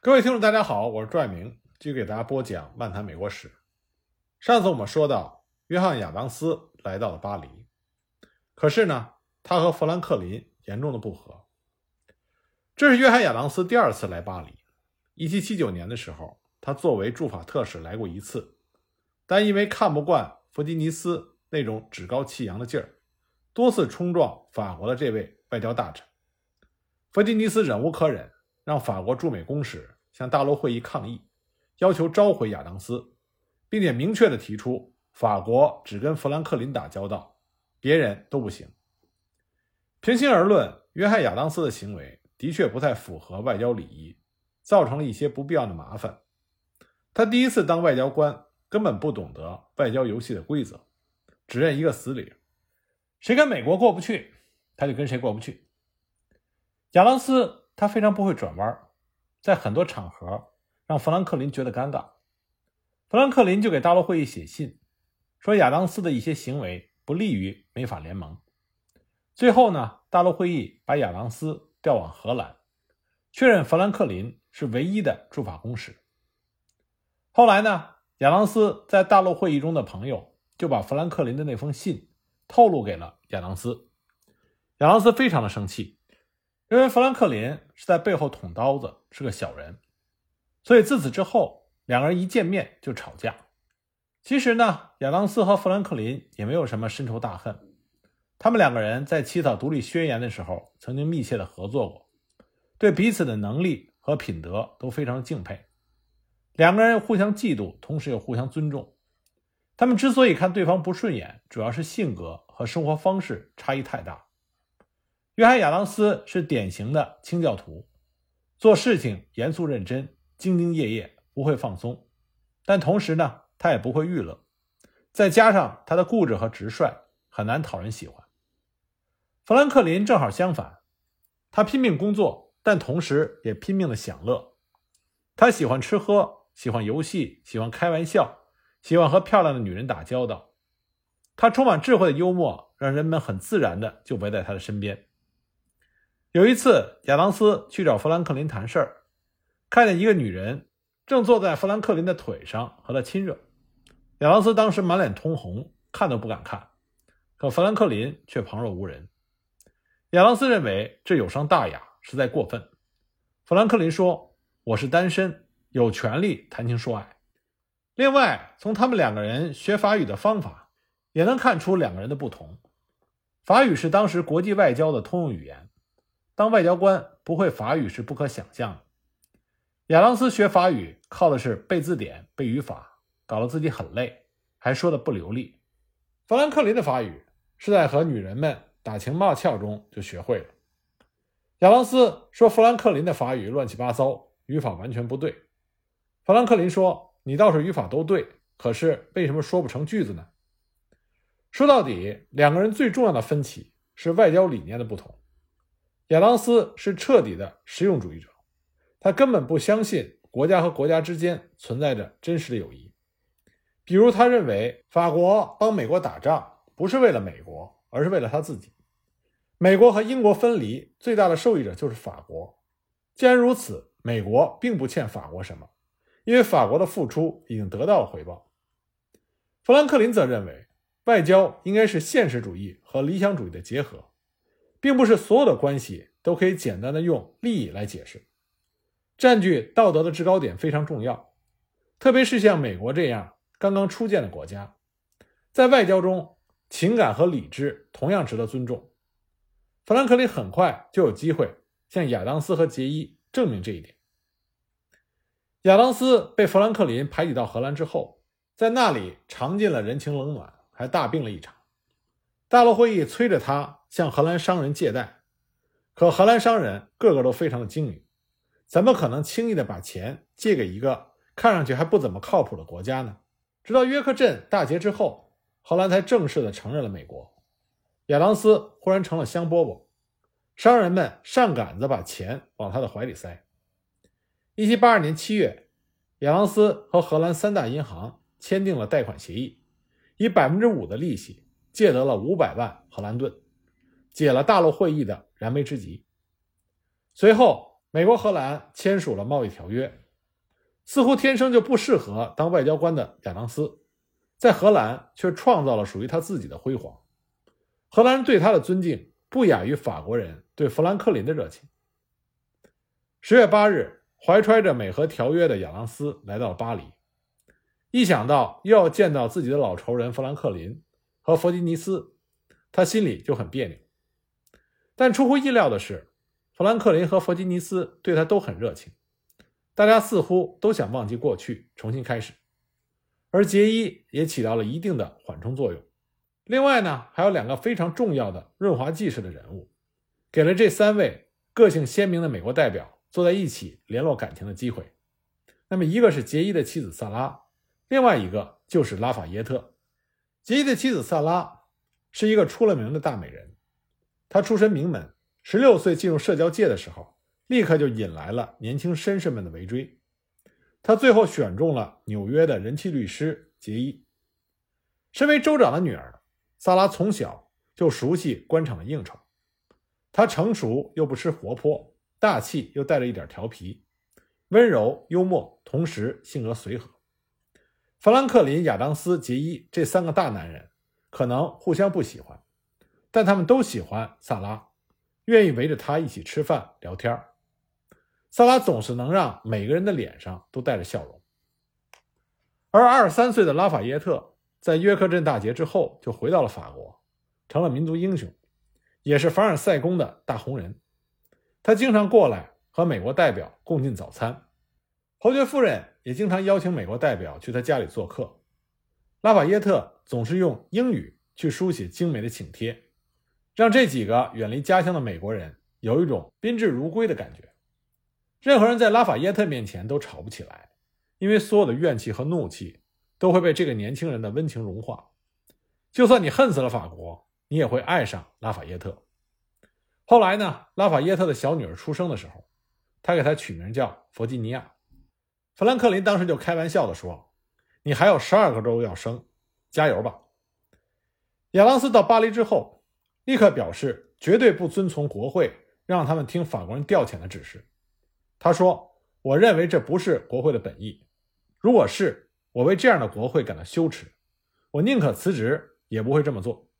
各位听众，大家好，我是朱爱明，继续给大家播讲《漫谈美国史》。上次我们说到，约翰·亚当斯来到了巴黎，可是呢，他和富兰克林严重的不和。这是约翰·亚当斯第二次来巴黎。1779年的时候，他作为驻法特使来过一次，但因为看不惯弗吉尼斯那种趾高气扬的劲儿，多次冲撞法国的这位外交大臣。弗吉尼斯忍无可忍，让法国驻美公使。向大陆会议抗议，要求召回亚当斯，并且明确地提出，法国只跟富兰克林打交道，别人都不行。平心而论，约翰·亚当斯的行为的确不太符合外交礼仪，造成了一些不必要的麻烦。他第一次当外交官，根本不懂得外交游戏的规则，只认一个死理：谁跟美国过不去，他就跟谁过不去。亚当斯他非常不会转弯。在很多场合，让富兰克林觉得尴尬。富兰克林就给大陆会议写信，说亚当斯的一些行为不利于美法联盟。最后呢，大陆会议把亚当斯调往荷兰，确认富兰克林是唯一的驻法公使。后来呢，亚当斯在大陆会议中的朋友就把富兰克林的那封信透露给了亚当斯，亚当斯非常的生气。认为富兰克林是在背后捅刀子，是个小人，所以自此之后，两个人一见面就吵架。其实呢，亚当斯和富兰克林也没有什么深仇大恨，他们两个人在起草独立宣言的时候曾经密切的合作过，对彼此的能力和品德都非常敬佩。两个人互相嫉妒，同时又互相尊重。他们之所以看对方不顺眼，主要是性格和生活方式差异太大。约翰·亚当斯是典型的清教徒，做事情严肃认真、兢兢业业，不会放松。但同时呢，他也不会娱乐。再加上他的固执和直率，很难讨人喜欢。富兰克林正好相反，他拼命工作，但同时也拼命的享乐。他喜欢吃喝，喜欢游戏，喜欢开玩笑，喜欢和漂亮的女人打交道。他充满智慧的幽默，让人们很自然的就围在他的身边。有一次，亚当斯去找富兰克林谈事儿，看见一个女人正坐在富兰克林的腿上和他亲热。亚当斯当时满脸通红，看都不敢看。可富兰克林却旁若无人。亚当斯认为这有伤大雅，实在过分。富兰克林说：“我是单身，有权利谈情说爱。”另外，从他们两个人学法语的方法，也能看出两个人的不同。法语是当时国际外交的通用语言。当外交官不会法语是不可想象的。亚当斯学法语靠的是背字典、背语法，搞得自己很累，还说的不流利。富兰克林的法语是在和女人们打情骂俏中就学会了。亚当斯说富兰克林的法语乱七八糟，语法完全不对。富兰克林说：“你倒是语法都对，可是为什么说不成句子呢？”说到底，两个人最重要的分歧是外交理念的不同。亚当斯是彻底的实用主义者，他根本不相信国家和国家之间存在着真实的友谊。比如，他认为法国帮美国打仗不是为了美国，而是为了他自己。美国和英国分离，最大的受益者就是法国。既然如此，美国并不欠法国什么，因为法国的付出已经得到了回报。富兰克林则认为，外交应该是现实主义和理想主义的结合。并不是所有的关系都可以简单的用利益来解释，占据道德的制高点非常重要，特别是像美国这样刚刚初建的国家，在外交中，情感和理智同样值得尊重。富兰克林很快就有机会向亚当斯和杰伊证明这一点。亚当斯被富兰克林排挤到荷兰之后，在那里尝尽了人情冷暖，还大病了一场。大陆会议催着他向荷兰商人借贷，可荷兰商人个个都非常的精明，怎么可能轻易的把钱借给一个看上去还不怎么靠谱的国家呢？直到约克镇大捷之后，荷兰才正式的承认了美国。亚当斯忽然成了香饽饽，商人们上杆子把钱往他的怀里塞。一七八二年七月，亚当斯和荷兰三大银行签订了贷款协议，以百分之五的利息。借得了五百万荷兰盾，解了大陆会议的燃眉之急。随后，美国、荷兰签署了贸易条约，似乎天生就不适合当外交官的亚当斯，在荷兰却创造了属于他自己的辉煌。荷兰人对他的尊敬不亚于法国人对富兰克林的热情。十月八日，怀揣着美荷条约的亚当斯来到了巴黎，一想到又要见到自己的老仇人富兰克林和弗吉尼斯，他心里就很别扭。但出乎意料的是。富兰克林和弗吉尼斯对他都很热情，大家似乎都想忘记过去，重新开始。而杰伊也起到了一定的缓冲作用。另外呢，还有两个非常重要的润滑剂式的人物，给了这三位个性鲜明的美国代表坐在一起联络感情的机会。那么，一个是杰伊的妻子萨拉，另外一个就是拉法耶特。杰伊的妻子萨拉是一个出了名的大美人，他出身名门。十六岁进入社交界的时候，立刻就引来了年轻绅士们的围追。他最后选中了纽约的人气律师杰伊。身为州长的女儿，萨拉从小就熟悉官场的应酬。她成熟又不失活泼，大气又带着一点调皮，温柔幽默，同时性格随和。弗兰克林、亚当斯、杰伊这三个大男人可能互相不喜欢，但他们都喜欢萨拉。愿意围着他一起吃饭聊天萨拉总是能让每个人的脸上都带着笑容。而二十三岁的拉法耶特在约克镇大捷之后就回到了法国，成了民族英雄，也是凡尔赛宫的大红人。他经常过来和美国代表共进早餐，侯爵夫人也经常邀请美国代表去他家里做客。拉法耶特总是用英语去书写精美的请帖。让这几个远离家乡的美国人有一种宾至如归的感觉。任何人在拉法耶特面前都吵不起来，因为所有的怨气和怒气都会被这个年轻人的温情融化。就算你恨死了法国，你也会爱上拉法耶特。后来呢，拉法耶特的小女儿出生的时候，他给她取名叫弗吉尼亚。富兰克林当时就开玩笑地说：“你还有十二个州要生，加油吧。”亚当斯到巴黎之后。立刻表示绝对不遵从国会让他们听法国人调遣的指示。他说：“我认为这不是国会的本意。如果是，我为这样的国会感到羞耻。我宁可辞职，也不会这么做。”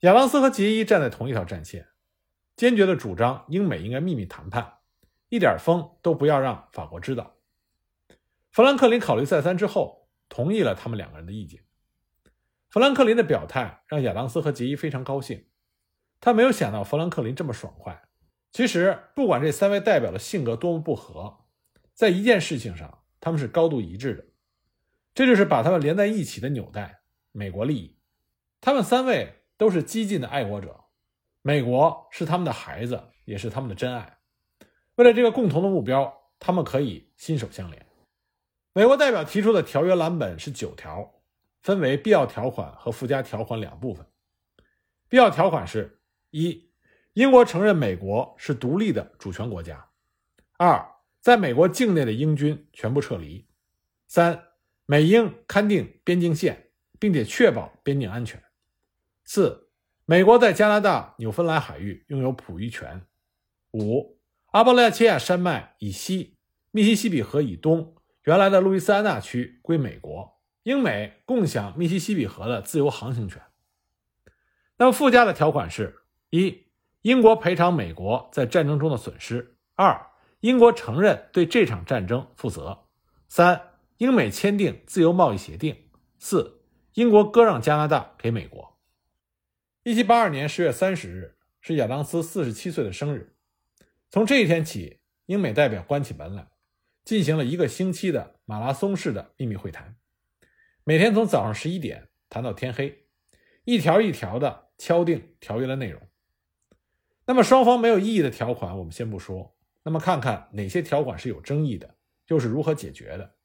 亚当斯和杰伊站在同一条战线，坚决地主张英美应该秘密谈判，一点风都不要让法国知道。富兰克林考虑再三之后，同意了他们两个人的意见。富兰克林的表态让亚当斯和杰伊非常高兴，他没有想到富兰克林这么爽快。其实，不管这三位代表的性格多么不合，在一件事情上他们是高度一致的，这就是把他们连在一起的纽带——美国利益。他们三位都是激进的爱国者，美国是他们的孩子，也是他们的真爱。为了这个共同的目标，他们可以心手相连。美国代表提出的条约蓝本是九条。分为必要条款和附加条款两部分。必要条款是：一、英国承认美国是独立的主权国家；二、在美国境内的英军全部撤离；三、美英勘定边境线，并且确保边境安全；四、美国在加拿大纽芬兰海域拥有捕鱼权；五、阿巴拉契亚山脉以西、密西西比河以东原来的路易斯安那区归美国。英美共享密西西比河的自由航行权。那么附加的条款是：一、英国赔偿美国在战争中的损失；二、英国承认对这场战争负责；三、英美签订自由贸易协定；四、英国割让加拿大给美国。一七八二年十月三十日是亚当斯四十七岁的生日。从这一天起，英美代表关起门来，进行了一个星期的马拉松式的秘密会谈。每天从早上十一点谈到天黑，一条一条的敲定条约的内容。那么双方没有异议的条款，我们先不说。那么看看哪些条款是有争议的，又是如何解决的？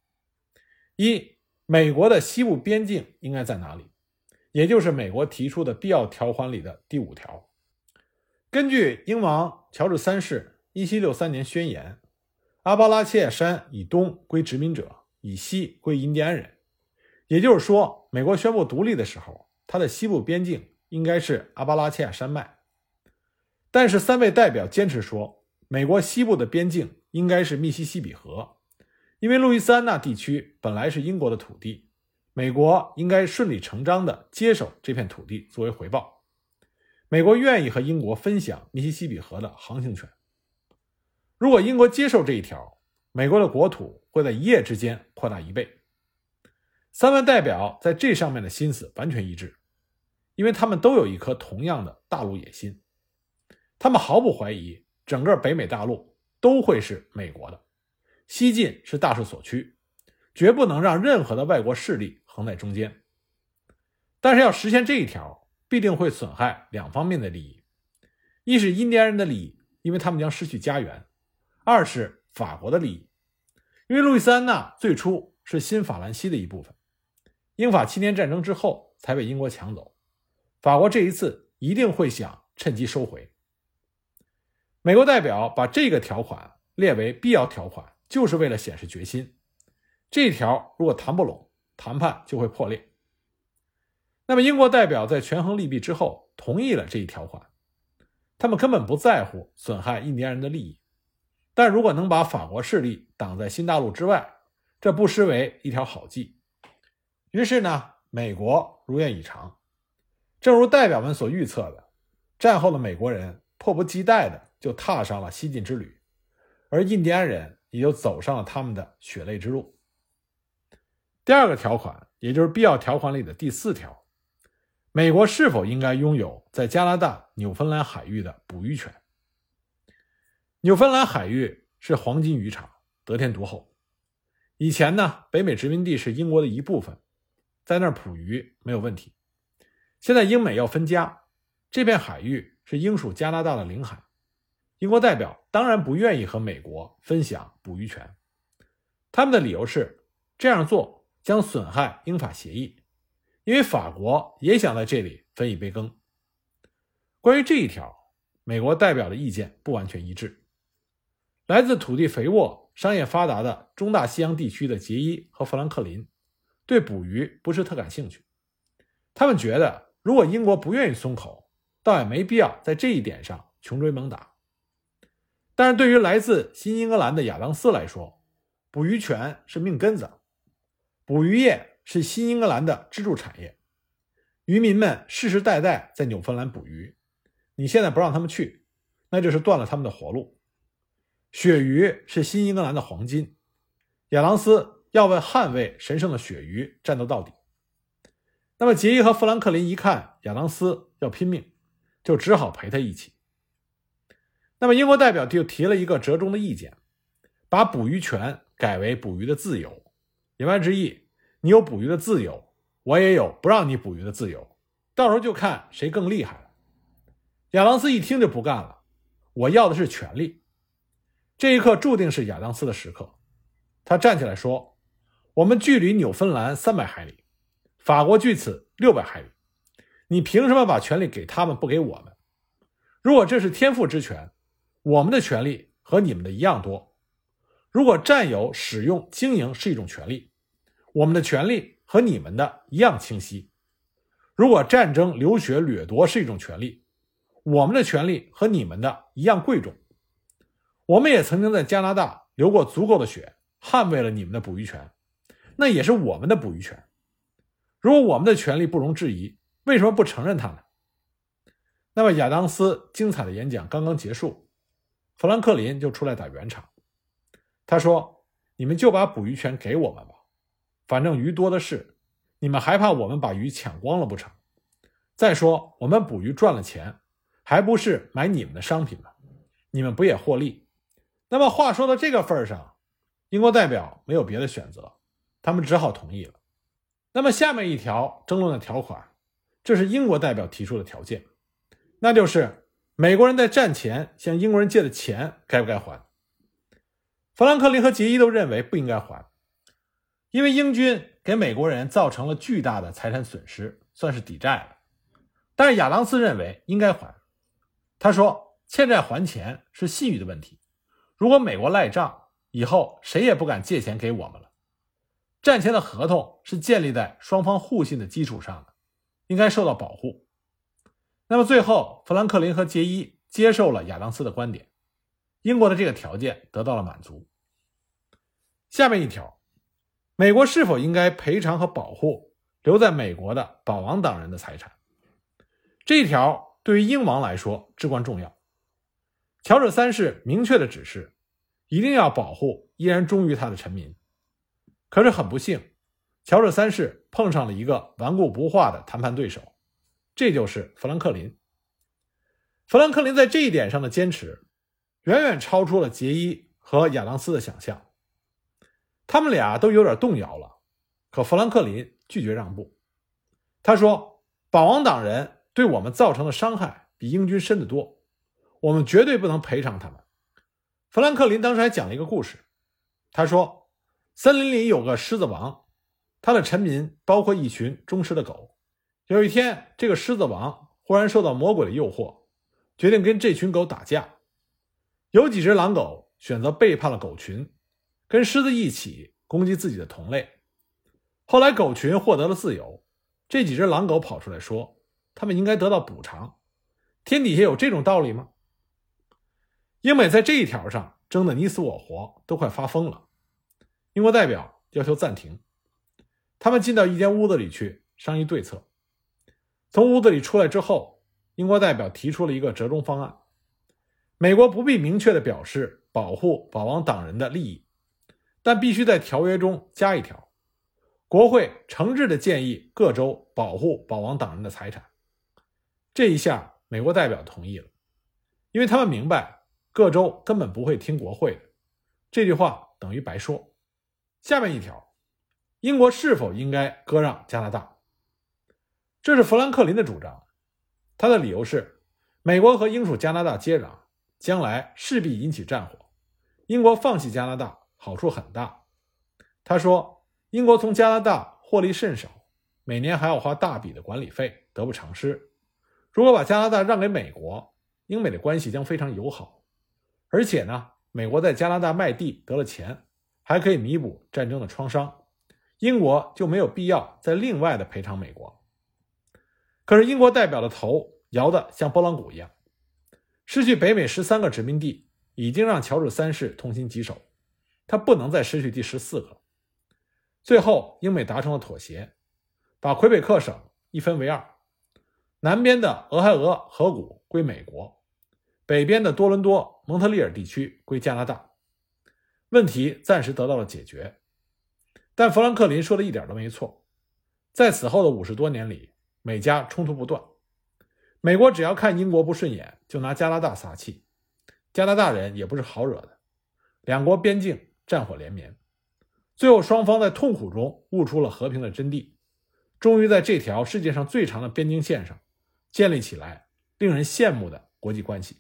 一、美国的西部边境应该在哪里？也就是美国提出的必要条款里的第五条。根据英王乔治三世一七六三年宣言，阿巴拉契亚山以东归殖民者，以西归印第安人。也就是说，美国宣布独立的时候，它的西部边境应该是阿巴拉契亚山脉。但是三位代表坚持说，美国西部的边境应该是密西西比河，因为路易斯安那地区本来是英国的土地，美国应该顺理成章地接手这片土地作为回报。美国愿意和英国分享密西西比河的航行权。如果英国接受这一条，美国的国土会在一夜之间扩大一倍。三位代表在这上面的心思完全一致，因为他们都有一颗同样的大陆野心。他们毫不怀疑，整个北美大陆都会是美国的，西进是大势所趋，绝不能让任何的外国势力横在中间。但是要实现这一条，必定会损害两方面的利益：一是印第安人的利益，因为他们将失去家园；二是法国的利益，因为路易斯安那最初是新法兰西的一部分。英法七年战争之后才被英国抢走，法国这一次一定会想趁机收回。美国代表把这个条款列为必要条款，就是为了显示决心。这条如果谈不拢，谈判就会破裂。那么英国代表在权衡利弊之后同意了这一条款，他们根本不在乎损害印第安人的利益，但如果能把法国势力挡在新大陆之外，这不失为一条好计。于是呢，美国如愿以偿，正如代表们所预测的，战后的美国人迫不及待的就踏上了西进之旅，而印第安人也就走上了他们的血泪之路。第二个条款，也就是必要条款里的第四条，美国是否应该拥有在加拿大纽芬兰海域的捕鱼权？纽芬兰海域是黄金渔场，得天独厚。以前呢，北美殖民地是英国的一部分。在那儿捕鱼没有问题。现在英美要分家，这片海域是英属加拿大的领海，英国代表当然不愿意和美国分享捕鱼权。他们的理由是这样做将损害英法协议，因为法国也想在这里分一杯羹。关于这一条，美国代表的意见不完全一致。来自土地肥沃、商业发达的中大西洋地区的杰伊和富兰克林。对捕鱼不是特感兴趣，他们觉得如果英国不愿意松口，倒也没必要在这一点上穷追猛打。但是对于来自新英格兰的亚当斯来说，捕鱼权是命根子，捕鱼业是新英格兰的支柱产业，渔民们世世代代在纽芬兰捕鱼，你现在不让他们去，那就是断了他们的活路。鳕鱼是新英格兰的黄金，亚当斯。要为捍卫神圣的鳕鱼战斗到底。那么杰伊和富兰克林一看亚当斯要拼命，就只好陪他一起。那么英国代表就提了一个折中的意见，把捕鱼权改为捕鱼的自由。言外之意，你有捕鱼的自由，我也有不让你捕鱼的自由，到时候就看谁更厉害了。亚当斯一听就不干了，我要的是权利。这一刻注定是亚当斯的时刻，他站起来说。我们距离纽芬兰三百海里，法国距此六百海里。你凭什么把权力给他们，不给我们？如果这是天赋之权，我们的权利和你们的一样多。如果占有、使用、经营是一种权利，我们的权利和你们的一样清晰。如果战争、流血、掠夺是一种权利，我们的权利和你们的一样贵重。我们也曾经在加拿大流过足够的血，捍卫了你们的捕鱼权。那也是我们的捕鱼权。如果我们的权利不容置疑，为什么不承认它呢？那么亚当斯精彩的演讲刚刚结束，富兰克林就出来打圆场。他说：“你们就把捕鱼权给我们吧，反正鱼多的是，你们还怕我们把鱼抢光了不成？再说我们捕鱼赚了钱，还不是买你们的商品吗？你们不也获利？那么话说到这个份上，英国代表没有别的选择。”他们只好同意了。那么下面一条争论的条款，这是英国代表提出的条件，那就是美国人在战前向英国人借的钱该不该还？富兰克林和杰伊都认为不应该还，因为英军给美国人造成了巨大的财产损失，算是抵债了。但是亚当斯认为应该还。他说：“欠债还钱是信誉的问题，如果美国赖账，以后谁也不敢借钱给我们了。”战前的合同是建立在双方互信的基础上的，应该受到保护。那么最后，富兰克林和杰伊接受了亚当斯的观点，英国的这个条件得到了满足。下面一条，美国是否应该赔偿和保护留在美国的保王党人的财产？这一条对于英王来说至关重要。乔治三世明确的指示，一定要保护依然忠于他的臣民。可是很不幸，乔治三世碰上了一个顽固不化的谈判对手，这就是富兰克林。富兰克林在这一点上的坚持，远远超出了杰伊和亚当斯的想象。他们俩都有点动摇了，可富兰克林拒绝让步。他说：“保王党人对我们造成的伤害比英军深得多，我们绝对不能赔偿他们。”富兰克林当时还讲了一个故事，他说：“森林里有个狮子王，他的臣民包括一群忠实的狗。有一天，这个狮子王忽然受到魔鬼的诱惑。”决定跟这群狗打架，有几只狼狗选择背叛了狗群，跟狮子一起攻击自己的同类。后来狗群获得了自由，这几只狼狗跑出来说，他们应该得到补偿。天底下有这种道理吗？英美在这一条上争得你死我活，都快发疯了。英国代表要求暂停，他们进到一间屋子里去商议对策。从屋子里出来之后。英国代表提出了一个折中方案：美国不必明确的表示保护保王党人的利益，但必须在条约中加一条，国会诚挚的建议各州保护保王党人的财产。这一下，美国代表同意了，因为他们明白各州根本不会听国会的。这句话等于白说。下面一条，英国是否应该割让加拿大？这是富兰克林的主张。他的理由是，美国和英属加拿大接壤，将来势必引起战火。英国放弃加拿大好处很大。他说，英国从加拿大获利甚少，每年还要花大笔的管理费，得不偿失。如果把加拿大让给美国，英美的关系将非常友好。而且呢，美国在加拿大卖地得了钱，还可以弥补战争的创伤，英国就没有必要再另外的赔偿美国。可是英国代表的头摇得像拨浪鼓一样，失去北美十三个殖民地已经让乔治三世痛心疾首，他不能再失去第十四个。最后，英美达成了妥协，把魁北克省一分为二，南边的俄亥俄河谷归美国，北边的多伦多、蒙特利尔地区归加拿大。问题暂时得到了解决，但富兰克林说的一点都没错，在此后的五十多年里。美加冲突不断，美国只要看英国不顺眼，就拿加拿大撒气。加拿大人也不是好惹的，两国边境战火连绵，最后双方在痛苦中悟出了和平的真谛，终于在这条世界上最长的边境线上建立起来令人羡慕的国际关系。